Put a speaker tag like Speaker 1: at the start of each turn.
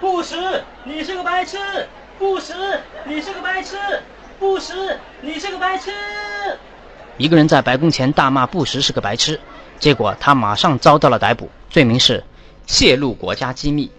Speaker 1: 布什你是个白痴。布什你是个白痴。布什你是个白痴。
Speaker 2: 一个人在白宫前大骂布什是个白痴结果他马上遭到了逮捕罪名是泄露国家机密。